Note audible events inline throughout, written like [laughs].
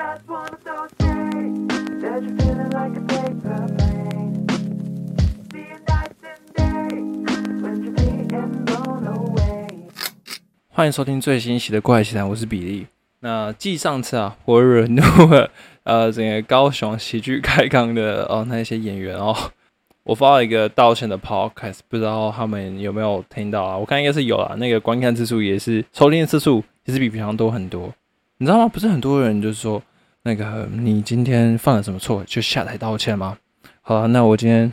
just one of those days that you're feeling like a paper plane. Seeing nights and days when you're being blown away. 欢迎收听最新一期的《怪奇谈》，我是比利。那继上次啊，我惹怒了呃整个高雄喜剧开港的哦那些演员哦，我发了一个道歉的 podcast，不知道他们有没有听到啊？我看应该是有啦，那个观看次数也是收听的次数也是比平常多很多。你知道吗？不是很多人就是说那个你今天犯了什么错就下台道歉吗？好，那我今天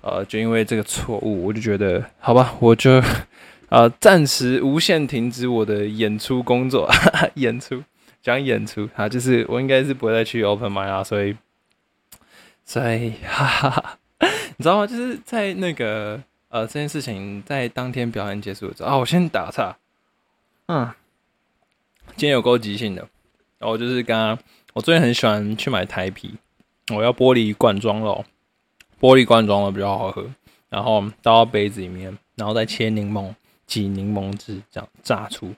呃就因为这个错误，我就觉得好吧，我就。呃，暂时无限停止我的演出工作，[laughs] 演出讲演出啊，就是我应该是不会再去 open m i 啦，所以，所以，[laughs] 哈哈哈，你知道吗？就是在那个呃这件事情在当天表演结束之后啊，我先打岔，嗯，今天有够即兴的，然后就是刚刚我最近很喜欢去买台啤，我要玻璃罐装的，玻璃罐装的比较好喝，然后倒到杯子里面，然后再切柠檬。挤柠檬汁，这样榨出，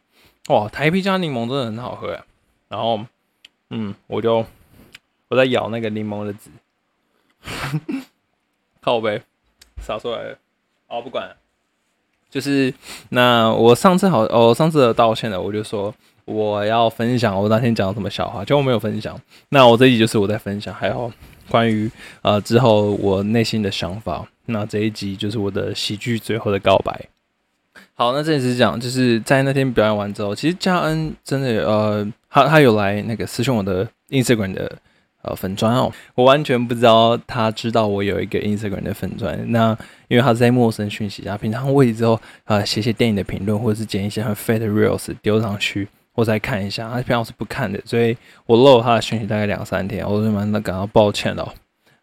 哇！台啤加柠檬真的很好喝呀。然后，嗯，我就我在咬那个柠檬的籽，靠呗，洒出来了。哦，不管，就是那我上次好，哦，上次的道歉了，我就说我要分享我那天讲什么笑话，结果没有分享。那我这一集就是我在分享，还有关于呃之后我内心的想法。那这一集就是我的喜剧最后的告白。好，那这里是讲，就是在那天表演完之后，其实嘉恩真的呃，他他有来那个私信我的 Instagram 的呃粉砖哦，我完全不知道他知道我有一个 Instagram 的粉砖，那因为他是在陌生讯息下，平常会之后呃写写电影的评论，或者是剪一些很 fat reels 丢上去，我再看一下，他平常是不看的，所以我漏他的讯息大概两三天，我就蛮感到抱歉的，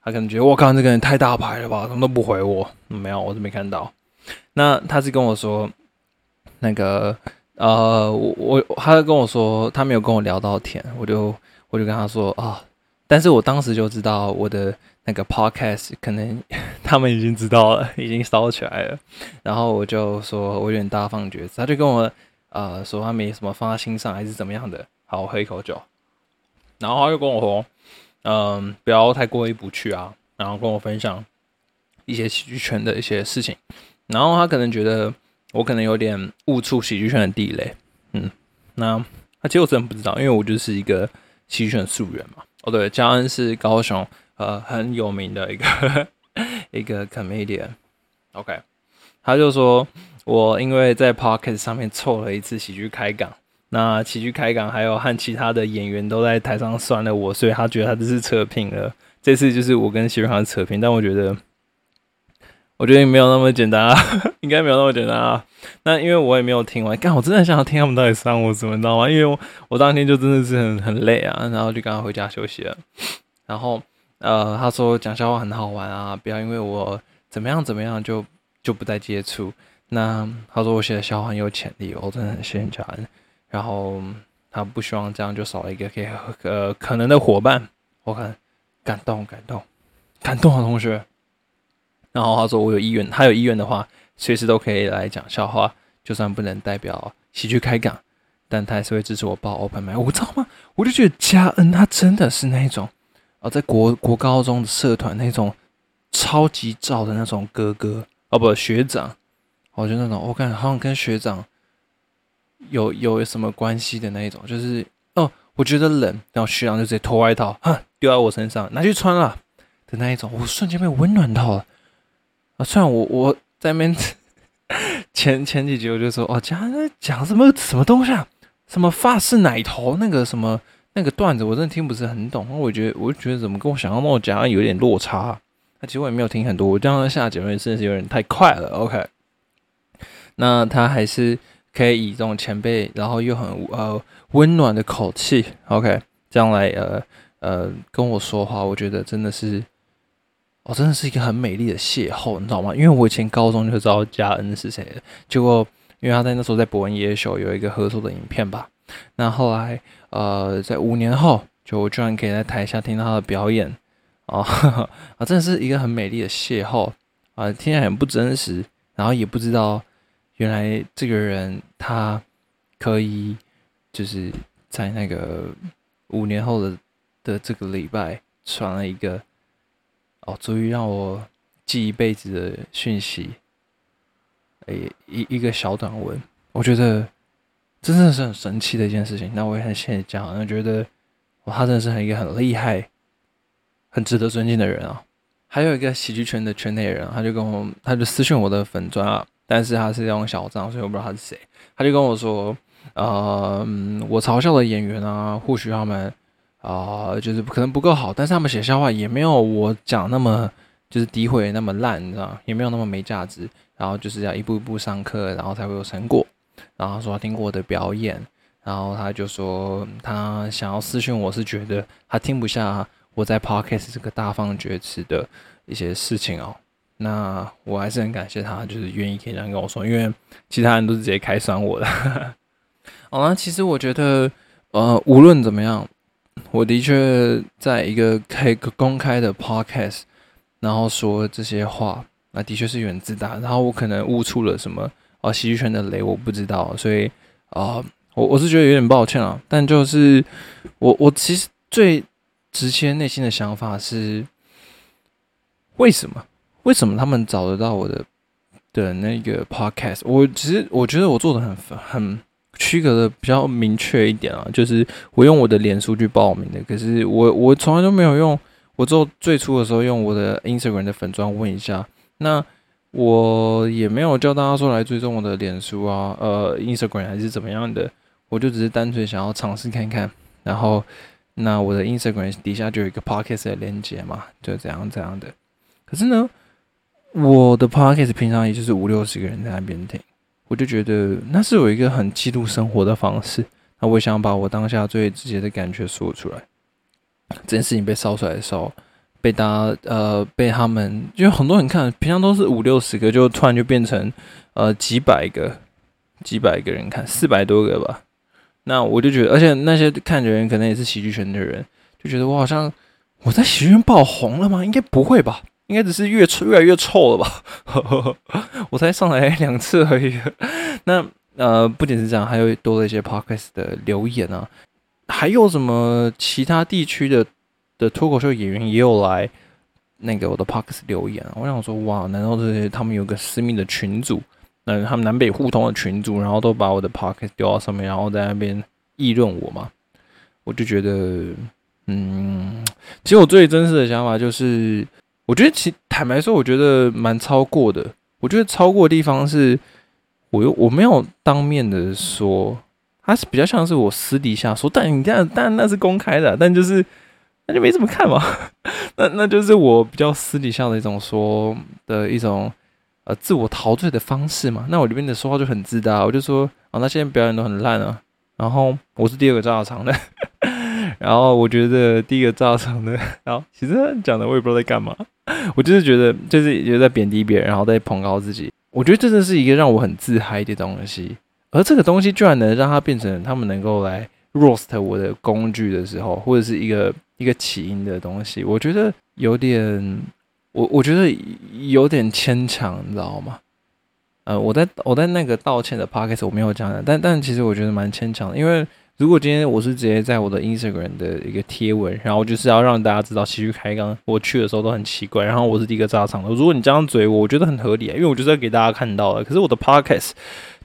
他可能觉得我靠这个人太大牌了吧，怎么都不回我，没有，我是没看到，那他是跟我说。那个呃，我我他就跟我说他没有跟我聊到天，我就我就跟他说啊，但是我当时就知道我的那个 podcast 可能 [laughs] 他们已经知道了，已经烧起来了，然后我就说我有点大放厥词，他就跟我呃说他没什么放在心上还是怎么样的，好，我喝一口酒，然后他又跟我说，嗯，不要太过意不去啊，然后跟我分享一些喜剧圈的一些事情，然后他可能觉得。我可能有点误触喜剧圈的地雷，嗯，那他其实我真的不知道，因为我就是一个喜剧圈素人嘛。哦，对，嘉恩是高雄呃很有名的一个 [laughs] 一个 comedian，OK，他就说我因为在 Pocket 上面凑了一次喜剧开港，那喜剧开港还有和其他的演员都在台上酸了我，所以他觉得他这是扯平了。这次就是我跟喜剧行扯平，但我觉得。我觉得没有那么简单啊，[laughs] 应该没有那么简单啊。那因为我也没有听完，干，我真的很想要听他们到底伤我什么，你知道吗？因为我我当天就真的是很很累啊，然后就刚刚回家休息了。然后呃，他说讲笑话很好玩啊，不要因为我怎么样怎么样就就不再接触。那他说我写的笑话很有潜力，我真的很谢谢嘉恩。然后他不希望这样就少了一个可以呃可能的伙伴。我看感动感动感动啊，同学。然后他说：“我有意愿，他有意愿的话，随时都可以来讲笑话，就算不能代表喜剧开港，但他还是会支持我报 open 麦。我知道吗？我就觉得嘉恩他真的是那种啊，在国国高中的社团那种超级照的那种哥哥哦，不学长，我就那种我感觉好像跟学长有有什么关系的那一种，就是哦，我觉得冷，然后学长就直接脱外套，哼，丢在我身上，拿去穿了的那一种，我瞬间被温暖到了啊。”虽然我我在那边 [laughs] 前前几集我就说哦，讲讲什么什么东西啊，什么发式奶头那个什么那个段子，我真的听不是很懂。我觉得我就觉得怎么跟我想象中讲有点落差。那其实我也没有听很多，我这样下结论真的是有点太快了。OK，那他还是可以以这种前辈，然后又很呃温暖的口气，OK，这样来呃呃跟我说话，我觉得真的是。哦，真的是一个很美丽的邂逅，你知道吗？因为我以前高中就知道嘉恩是谁的，结果因为他在那时候在博文夜秀有一个合作的影片吧，那后来呃，在五年后，就我居然可以在台下听到他的表演，哦，[laughs] 啊，真的是一个很美丽的邂逅啊，听起来很不真实，然后也不知道原来这个人他可以就是在那个五年后的的这个礼拜传了一个哦，足以让我记一辈子的讯息，诶，一一个小短文，我觉得真的是很神奇的一件事情。那我也很谢谢嘉豪，觉得哇，他真的是很一个很厉害、很值得尊敬的人啊。还有一个喜剧圈的圈内人，他就跟我，他就私讯我的粉砖啊，但是他是用小账，所以我不知道他是谁。他就跟我说，呃，我嘲笑的演员啊，或许他们啊，就是可能不够好，但是他们写笑话也没有我讲那么就是诋毁那么烂，你知道也没有那么没价值。然后就是要一步一步上课，然后才会有成果。然后说他听过我的表演，然后他就说他想要私讯我是觉得他听不下。我在 Podcast 这个大放厥词的一些事情哦，那我还是很感谢他，就是愿意可以这样跟我说，因为其他人都是直接开酸我的。好 [laughs] 了，其实我觉得，呃，无论怎么样，我的确在一个开个公开的 Podcast，然后说这些话，那的确是有点自大，然后我可能悟出了什么啊，喜剧圈的雷，我不知道，所以啊，我我是觉得有点抱歉啊，但就是我我其实最。直接内心的想法是：为什么？为什么他们找得到我的的那个 podcast？我其实我觉得我做的很很区隔的比较明确一点啊，就是我用我的脸书去报名的，可是我我从来都没有用。我做最初的时候用我的 Instagram 的粉砖问一下，那我也没有叫大家说来追踪我的脸书啊，呃，Instagram 还是怎么样的，我就只是单纯想要尝试看看，然后。那我的 Instagram 底下就有一个 Podcast 的链接嘛，就这样这样的。可是呢，我的 Podcast 平常也就是五六十个人在那边听，我就觉得那是有一个很记录生活的方式。那我想把我当下最直接的感觉说出来。这件事情被烧出来的时候，被大家呃被他们，因为很多人看，平常都是五六十个，就突然就变成呃几百个，几百个人看，四百多个吧。那我就觉得，而且那些看的人可能也是喜剧圈的人，就觉得我好像我在喜剧圈爆红了吗？应该不会吧？应该只是越臭越来越臭了吧？[laughs] 我才上来两次而已。那呃，不仅是这样，还有多了一些 podcast 的留言啊，还有什么其他地区的的脱口秀演员也有来那个我的 podcast 留言。我想说，哇，难道这些他们有个私密的群组？那他们南北互通的群组，然后都把我的 podcast 丢到上面，然后在那边议论我嘛，我就觉得，嗯，其实我最真实的想法就是，我觉得其坦白说，我觉得蛮超过的。我觉得超过的地方是，我又我没有当面的说，他是比较像是我私底下说，但你看，但那是公开的，但就是 [laughs] 那就没怎么看嘛，那 [laughs] 那就是我比较私底下的一种说的一种。呃，自我陶醉的方式嘛，那我里面的说话就很自大，我就说，啊，那现在表演都很烂啊，然后我是第二个炸场的，然后我觉得第一个炸场的，[laughs] 然后其实讲的我也不知道在干嘛，[laughs] 我就是觉得就是也在贬低别人，然后在捧高自己，我觉得这真的是一个让我很自嗨的东西，而这个东西居然能让它变成他们能够来 roast 我的工具的时候，或者是一个一个起因的东西，我觉得有点。我我觉得有点牵强，你知道吗？呃，我在我在那个道歉的 podcast 我没有讲的，但但其实我觉得蛮牵强的，因为如果今天我是直接在我的 Instagram 的一个贴文，然后就是要让大家知道其实开刚我去的时候都很奇怪，然后我是第一个炸场的。如果你这样嘴我，我觉得很合理啊，因为我就是要给大家看到了。可是我的 podcast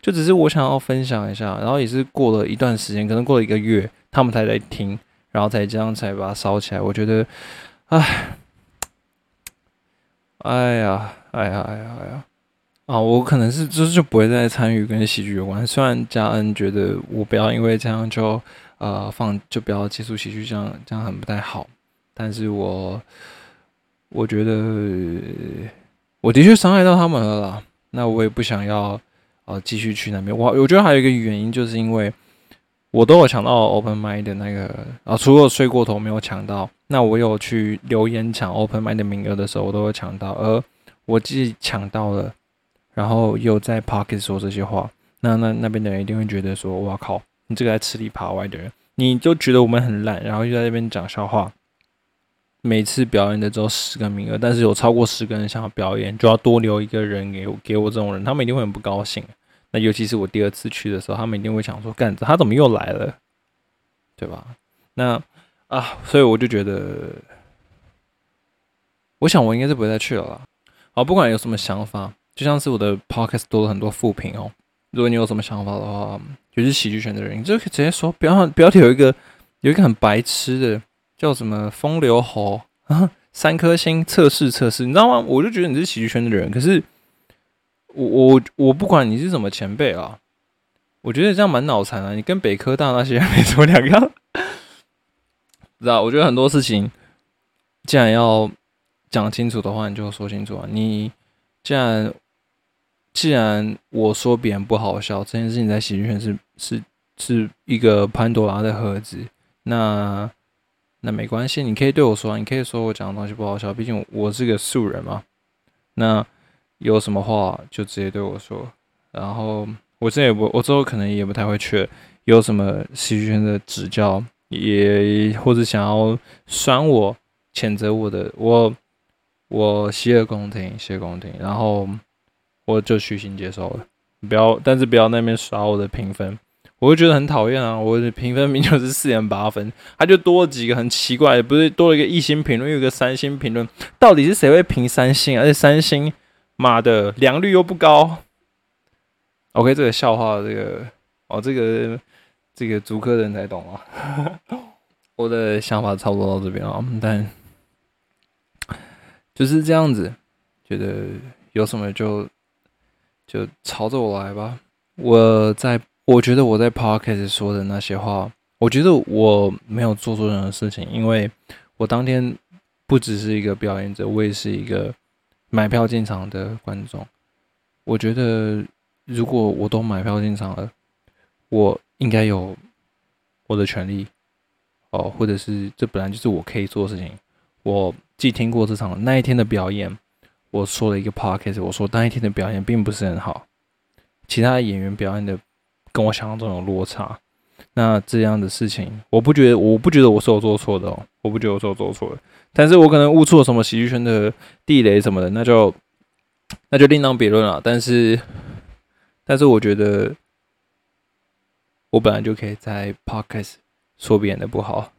就只是我想要分享一下，然后也是过了一段时间，可能过了一个月，他们才在听，然后才这样才把它烧起来。我觉得，唉。哎呀，哎呀，哎呀，哎呀！啊，我可能是就是就不会再参与跟喜剧有关。虽然嘉恩觉得我不要因为这样就呃放就不要接触喜剧，这样这样很不太好。但是我我觉得我的确伤害到他们了啦。那我也不想要呃继续去那边。我我觉得还有一个原因，就是因为。我都有抢到 Open Mind 的那个啊，除了睡过头没有抢到，那我有去留言抢 Open Mind 的名额的时候，我都会抢到。而我既抢到了，然后又在 Pocket 说这些话，那那那边的人一定会觉得说：“哇靠，你这个在吃里扒外的人，你就觉得我们很烂，然后又在那边讲笑话。每次表演的只有十个名额，但是有超过十个人想要表演，就要多留一个人给我给我这种人，他们一定会很不高兴。”那尤其是我第二次去的时候，他们一定会想说：“干他怎么又来了？”对吧？那啊，所以我就觉得，我想我应该是不会再去了啦。好，不管有什么想法，就像是我的 podcast 多了很多负评哦。如果你有什么想法的话，就是喜剧圈的人，你就可以直接说。标上标题有一个有一个很白痴的，叫什么风流猴啊，[laughs] 三颗星测试测试，你知道吗？我就觉得你是喜剧圈的人，可是我我我不管你是什么前辈啊，我觉得这样蛮脑残啊。你跟北科大那些没什么两样，[laughs] 知道？我觉得很多事情，既然要讲清楚的话，你就说清楚啊。你既然既然我说别人不好笑，这件事情在喜剧圈是是是一个潘多拉的盒子，那那没关系，你可以对我说，你可以说我讲的东西不好笑，毕竟我是个素人嘛。那有什么话就直接对我说，然后我这也不，我之后可能也不太会去，有什么喜剧圈的指教，也或者想要酸我、谴责我的，我我洗耳恭听，洗耳恭听，然后。我就虚心接受了，不要，但是不要那边耍我的评分，我会觉得很讨厌啊！我的评分明就是四点八分，他就多了几个很奇怪，不是多了一个一星评论，又有个三星评论，到底是谁会评三星？而且三星，妈的，良率又不高。OK，这个笑话，这个哦，这个这个足科人才懂啊。[laughs] 我的想法差不多到这边啊，但就是这样子，觉得有什么就。就朝着我来吧。我在，我觉得我在 podcast 说的那些话，我觉得我没有做错任何事情，因为我当天不只是一个表演者，我也是一个买票进场的观众。我觉得如果我都买票进场了，我应该有我的权利哦，或者是这本来就是我可以做的事情。我既听过这场那一天的表演。我说了一个 podcast，我说那一天的表演并不是很好，其他演员表演的跟我想象中有落差。那这样的事情，我不觉得，我不觉得我是有做错的哦，我不觉得我是有做错的。但是我可能误触了什么喜剧圈的地雷什么的，那就那就另当别论了。但是，但是我觉得我本来就可以在 podcast 说别人的不好，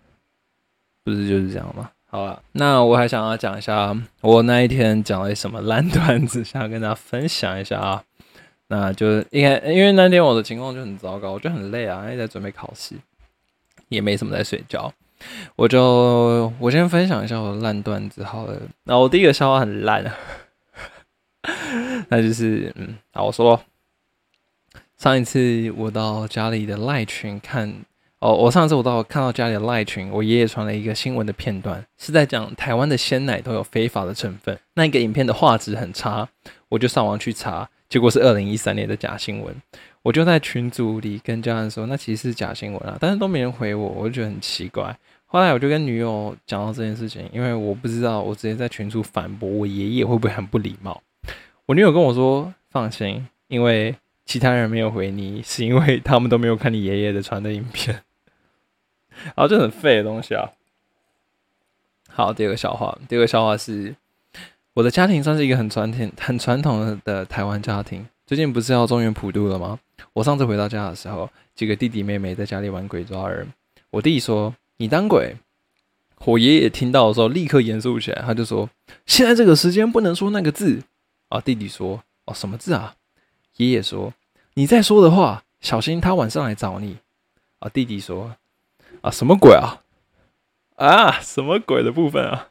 不是就是这样吗？好了，那我还想要讲一下我那一天讲了什么烂段子，想要跟大家分享一下啊。[laughs] 那就应该因为那天我的情况就很糟糕，我就很累啊，因为在准备考试，也没什么在睡觉。我就我先分享一下我的烂段子好了。那我第一个笑话很烂啊，[laughs] 那就是嗯，好，我说上一次我到家里的赖群看。哦，我上次我到看到家里的赖群，我爷爷传了一个新闻的片段，是在讲台湾的鲜奶都有非法的成分。那一个影片的画质很差，我就上网去查，结果是二零一三年的假新闻。我就在群组里跟家人说，那其实是假新闻啊，但是都没人回我，我就觉得很奇怪。后来我就跟女友讲到这件事情，因为我不知道，我直接在群组反驳我爷爷会不会很不礼貌。我女友跟我说，放心，因为其他人没有回你，是因为他们都没有看你爷爷的传的影片。然后就很废的东西啊。好，第二个笑话，第二个笑话是，我的家庭算是一个很传统、很传统的台湾家庭。最近不是要中原普渡了吗？我上次回到家的时候，几个弟弟妹妹在家里玩鬼抓人。我弟说：“你当鬼。”我爷爷听到的时候，立刻严肃起来，他就说：“现在这个时间不能说那个字。”啊，弟弟说：“哦，什么字啊？”爷爷说：“你再说的话，小心他晚上来找你。”啊，弟弟说。啊，什么鬼啊？啊，什么鬼的部分啊？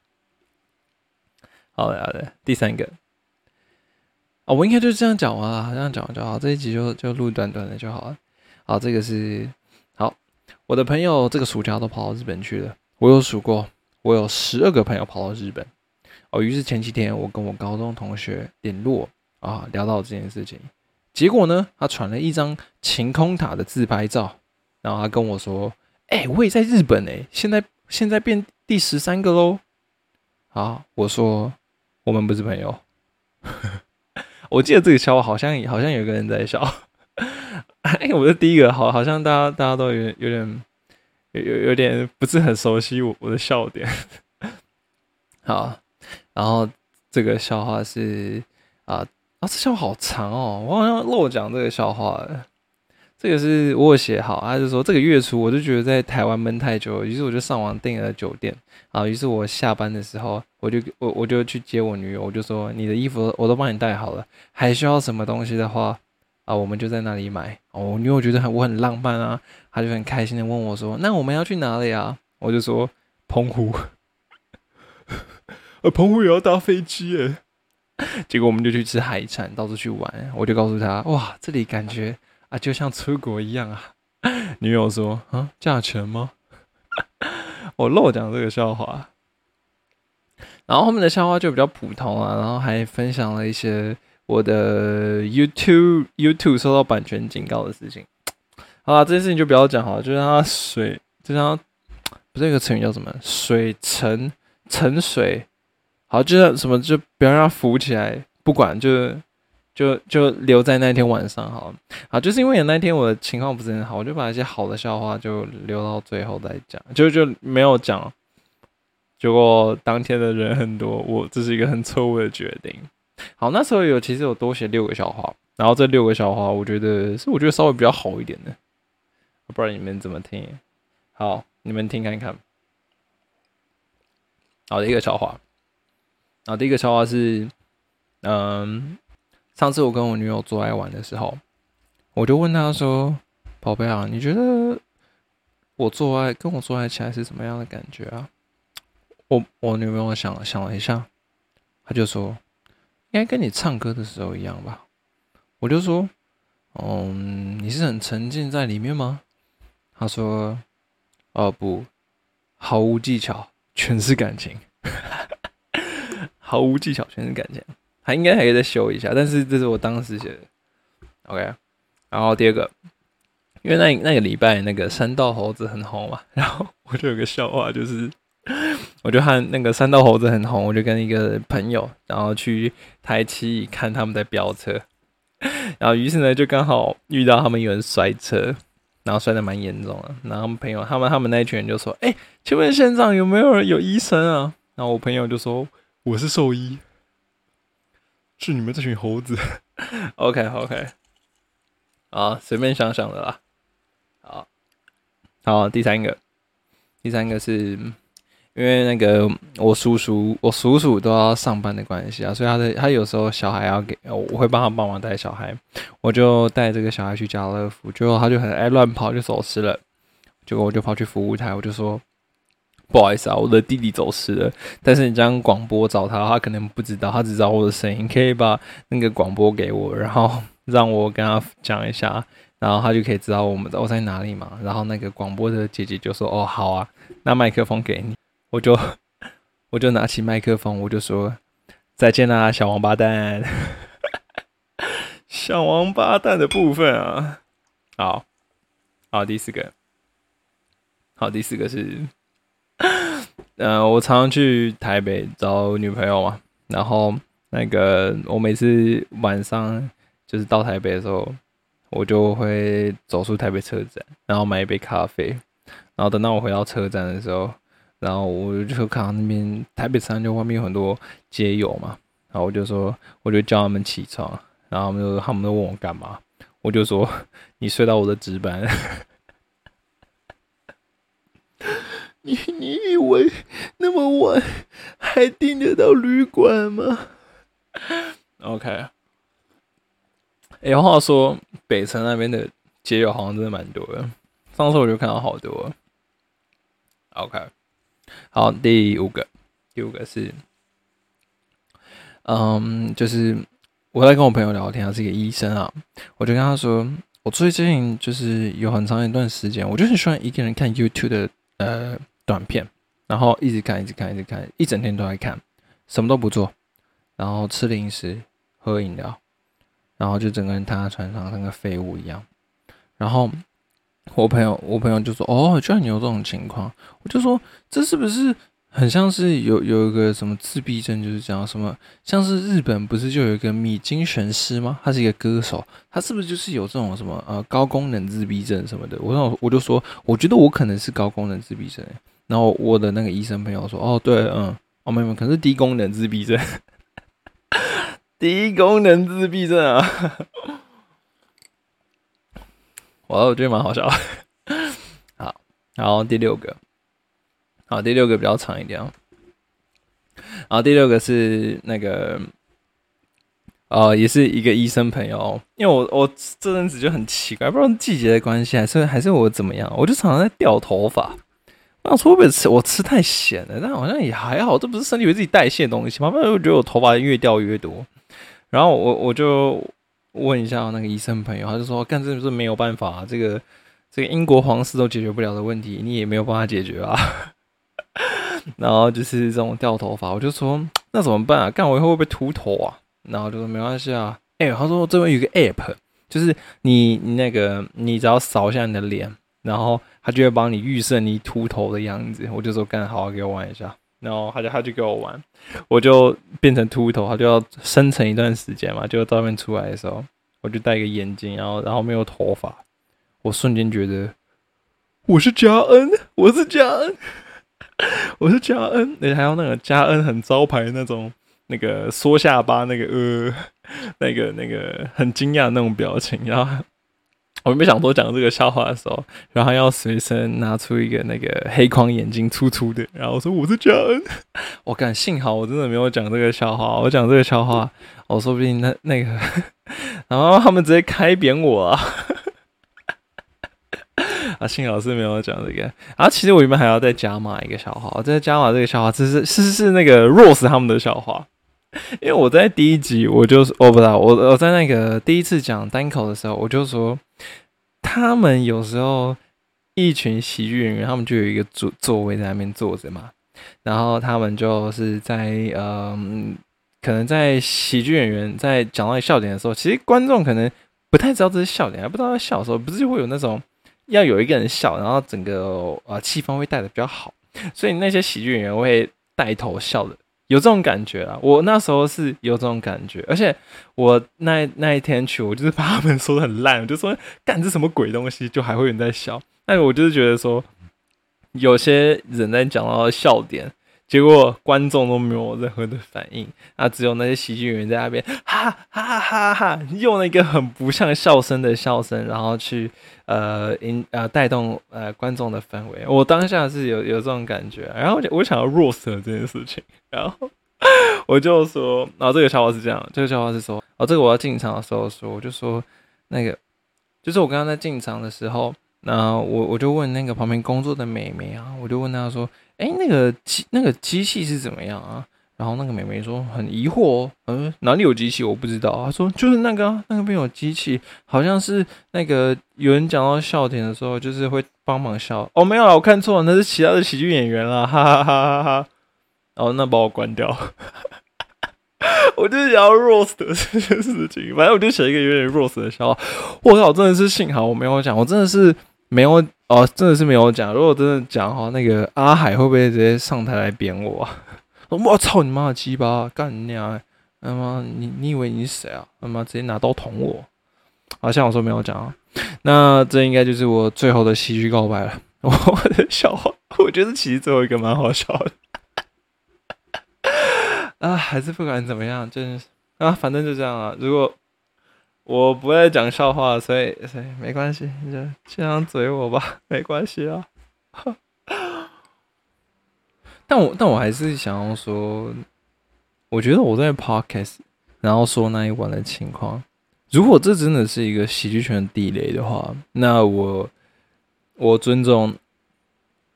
好的，好的，第三个啊，我应该就是这样讲完了，这样讲完就好，这一集就就录短短的就好了。好，这个是好，我的朋友这个暑假都跑到日本去了，我有数过，我有十二个朋友跑到日本。哦，于是前几天我跟我高中同学联络啊，聊到这件事情，结果呢，他传了一张晴空塔的自拍照，然后他跟我说。哎，我也在日本哎，现在现在变第十三个喽。好，我说我们不是朋友。[laughs] 我记得这个笑话好像好像有个人在笑。[laughs] 哎，我是第一个，好，好像大家大家都有有点有有有点不是很熟悉我我的笑点。[laughs] 好，然后这个笑话是啊啊，这笑话好长哦，我好像漏讲这个笑话了。这个是我写好，他就说这个月初我就觉得在台湾闷太久，于是我就上网订了酒店啊，于是我下班的时候我就我我就去接我女友，我就说你的衣服我都帮你带好了，还需要什么东西的话啊，我们就在那里买。哦，我女友觉得很我很浪漫啊，她就很开心的问我说，那我们要去哪里啊？我就说澎湖，[laughs] 呃，澎湖也要搭飞机耶。[laughs] 结果我们就去吃海产，到处去玩。我就告诉他，哇，这里感觉啊，就像出国一样啊。[laughs] 女友说，啊，价钱吗？[laughs] 我漏讲这个笑话。然后后面的笑话就比较普通啊，然后还分享了一些我的 YouTube YouTube 收到版权警告的事情。好啦，这件事情就不要讲好了，就让它水，就让它不是有个成语叫什么？水沉沉水。好，就是什么就不要让它浮起来，不管就就就留在那天晚上好了。好，就是因为那天我的情况不是很好，我就把一些好的笑话就留到最后再讲，就就没有讲。结果当天的人很多，我这是一个很错误的决定。好，那时候有其实有多写六个笑话，然后这六个笑话我觉得是我觉得稍微比较好一点的，不知道你们怎么听？好，你们听看看。好的一个笑话。然后第一个笑话是，嗯，上次我跟我女友做爱玩的时候，我就问她说：“宝贝啊，你觉得我做爱跟我做爱起来是什么样的感觉啊？”我我女朋友想了想了一下，她就说：“应该跟你唱歌的时候一样吧。”我就说：“嗯，你是很沉浸在里面吗？”她说：“哦不，毫无技巧，全是感情。”毫无技巧，全是感情，还应该还可以再修一下，但是这是我当时写的。OK，然后第二个，因为那那个礼拜那个山道猴子很红嘛，然后我就有个笑话，就是 [laughs] 我就看那个山道猴子很红，我就跟一个朋友，然后去台七看他们在飙车，然后于是呢就刚好遇到他们有人摔车，然后摔的蛮严重的，然后朋友他们他们那一群人就说：“哎，请问现场有没有人有医生啊？”然后我朋友就说。我是兽医，是你们这群猴子。[laughs] OK，OK，啊，随便想想的啦。好，好，第三个，第三个是因为那个我叔叔，我叔叔都要上班的关系啊，所以他的他有时候小孩要给，我会帮他帮忙带小孩，我就带这个小孩去家乐福，结果他就很爱乱跑，就走失了。结果我就跑去服务台，我就说。不好意思啊，我的弟弟走失了。但是你这样广播找他，他可能不知道，他只知道我的声音。可以把那个广播给我，然后让我跟他讲一下，然后他就可以知道我们我在哪里嘛。然后那个广播的姐姐就说：“哦，好啊，那麦克风给你。”我就我就拿起麦克风，我就说：“再见啦，小王八蛋！”小王八蛋的部分啊，好，好，第四个，好，第四个是。嗯，我常常去台北找女朋友嘛，然后那个我每次晚上就是到台北的时候，我就会走出台北车站，然后买一杯咖啡，然后等到我回到车站的时候，然后我就看到那边台北车站就外面有很多街友嘛，然后我就说，我就叫他们起床，然后他们就他们都问我干嘛，我就说 [laughs] 你睡到我的值班。你你以为那么晚还订得到旅馆吗？OK。哎，话说北城那边的街友好像真的蛮多的，上次我就看到好多。OK，好，第五个，第五个是，嗯，就是我在跟我朋友聊天，他是一个医生啊，我就跟他说，我最近就是有很长一段时间，我就很喜欢一个人看 YouTube 的，呃。短片，然后一直看，一直看，一直看，一整天都在看，什么都不做，然后吃零食，喝饮料，然后就整个人躺在床上，像个废物一样。然后我朋友，我朋友就说：“哦，居然你有这种情况。”我就说：“这是不是很像是有有一个什么自闭症？就是讲什么，像是日本不是就有一个米津玄师吗？他是一个歌手，他是不是就是有这种什么呃高功能自闭症什么的？”我说：“我就说，我觉得我可能是高功能自闭症。”然后我的那个医生朋友说：“哦，对，嗯，哦，没有，可能是低功能自闭症，[laughs] 低功能自闭症啊。[laughs] ”我我觉得蛮好笑。[laughs] 好，然后第六个，好，第六个比较长一点哦。然后第六个是那个，呃，也是一个医生朋友，因为我我这阵子就很奇怪，不知道季节的关系还是还是我怎么样，我就常常在掉头发。我想说会不会吃我吃太咸了？但好像也还好，这不是身体为自己代谢的东西吗？不然我觉得我头发越掉越多。然后我我就问一下那个医生朋友，他就说：“干这是没有办法、这个这个英国皇室都解决不了的问题，你也没有办法解决啊。[laughs] ”然后就是这种掉头发，我就说那怎么办啊？干我以后会不会秃头啊？然后就说没关系啊。哎、他说这边有个 app，就是你那个你只要扫一下你的脸，然后他就会帮你预设你秃头的样子。我就说干好好，给我玩一下。然后他就他就给我玩，我就变成秃头，他就要生成一段时间嘛。就照片出来的时候，我就戴一个眼镜，然后然后没有头发，我瞬间觉得我是嘉恩，[laughs] 我是嘉恩。我是嘉恩，而且还有那个嘉恩很招牌那种那个缩下巴，那个呃，那个那个很惊讶那种表情。然后我没想多讲这个笑话的时候，然后要随身拿出一个那个黑框眼镜粗粗的，然后我说我是假恩。[laughs] 我感幸好我真的没有讲这个笑话，我讲这个笑话，我说不定那那个，[laughs] 然后他们直接开扁我啊。[laughs] 啊，幸好是没有讲这个。啊其实我原本还要再加码一个笑话，我再加码这个笑话，这是是是那个 Rose 他们的笑话。[laughs] 因为我在第一集我就是我不知道，我我在那个第一次讲单口的时候，我就说他们有时候一群喜剧演员，他们就有一个座座位在那边坐着嘛，然后他们就是在嗯、可能在喜剧演员在讲到笑点的时候，其实观众可能不太知道这是笑点，还不知道他笑的时候，不是就会有那种。要有一个人笑，然后整个呃气氛会带的比较好，所以那些喜剧演员会带头笑的，有这种感觉啊。我那时候是有这种感觉，而且我那那一天去，我就是把他们说的很烂，我就说干这什么鬼东西，就还会有人在笑。但我就是觉得说，有些人在讲到笑点。结果观众都没有任何的反应，啊，只有那些喜剧演员在那边哈哈哈哈哈哈，用了一个很不像笑声的笑声，然后去呃引呃带动呃观众的氛围。我当下是有有这种感觉，然后我就我想要 roast 这件事情，然后 [laughs] 我就说，然后这个笑话是这样，这个笑话是说，哦，这个我要进场的时候说，我就说那个，就是我刚刚在进场的时候，那我我就问那个旁边工作的美眉啊，我就问她说。哎，那个机那个机器是怎么样啊？然后那个美眉说很疑惑、嗯，哪里有机器？我不知道。她说就是那个、那个边有机器，好像是那个有人讲到笑点的时候，就是会帮忙笑。哦，没有啦，我看错了，那是其他的喜剧演员啦，哈哈哈哈哈。哦，那把我关掉。[laughs] 我就想要 roast 这件事情，反正我就写一个有点 roast 的笑话。我靠，真的是幸好我没有讲，我真的是没有。哦，真的是没有讲。如果真的讲的话，那个阿海会不会直接上台来扁我啊？[laughs] 我操你妈的鸡巴，干你娘！他妈，你你以为你是谁啊？他妈直接拿刀捅我！好像我说没有讲啊。那这应该就是我最后的喜剧告白了。[laughs] 我的笑话，我觉得其实最后一个蛮好笑的。[laughs] 啊，还是不管怎么样，真是啊，反正就这样啊。如果我不会讲笑话，所以所以没关系，你就这样嘴我吧，[laughs] 没关系啊。[laughs] 但我但我还是想要说，我觉得我在 podcast，然后说那一晚的情况，如果这真的是一个喜剧圈的地雷的话，那我我尊重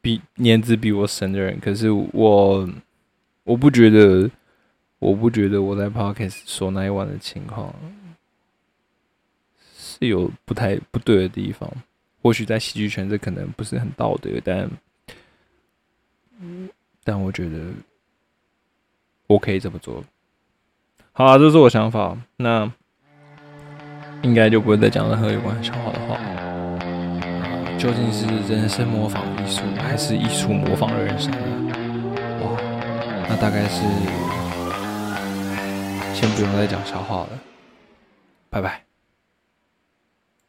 比年资比我深的人，可是我我不觉得，我不觉得我在 podcast 说那一晚的情况。是有不太不对的地方，或许在戏剧圈这可能不是很道德，但，但我觉得我可以这么做。好啊，这是我想法。那应该就不会再讲任何有关笑话的话。究竟是人生模仿艺术，还是艺术模仿人生呢？哇，那大概是先不用再讲笑话了。拜拜。